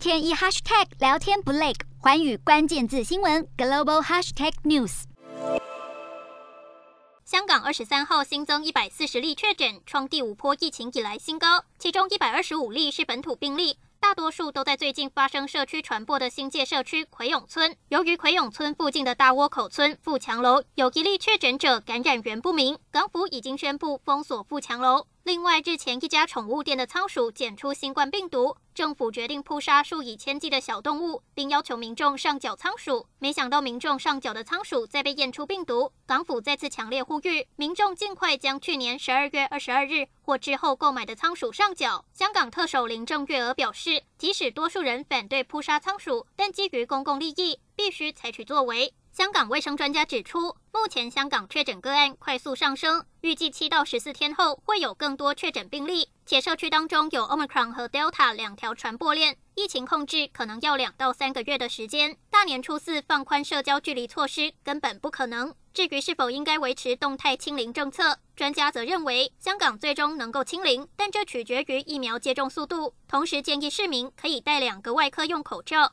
天一 hashtag 聊天不累，寰宇关键字新闻 global hashtag news。香港二十三号新增一百四十例确诊，创第五波疫情以来新高，其中一百二十五例是本土病例。大多数都在最近发生社区传播的新界社区葵涌村。由于葵涌村附近的大窝口村富强楼有一例确诊者感染源不明，港府已经宣布封锁富强楼。另外，日前一家宠物店的仓鼠检出新冠病毒，政府决定扑杀数以千计的小动物，并要求民众上缴仓鼠。没想到民众上缴的仓鼠再被验出病毒，港府再次强烈呼吁民众尽快将去年十二月二十二日或之后购买的仓鼠上缴。香港特首林郑月娥表示，即使多数人反对扑杀仓鼠，但基于公共利益，必须采取作为。香港卫生专家指出，目前香港确诊个案快速上升，预计七到十四天后会有更多确诊病例，且社区当中有 Omicron 和 Delta 两条传播链，疫情控制可能要两到三个月的时间。大年初四放宽社交距离措施根本不可能。至于是否应该维持动态清零政策，专家则认为，香港最终能够清零，但这取决于疫苗接种速度。同时建议市民可以戴两个外科用口罩。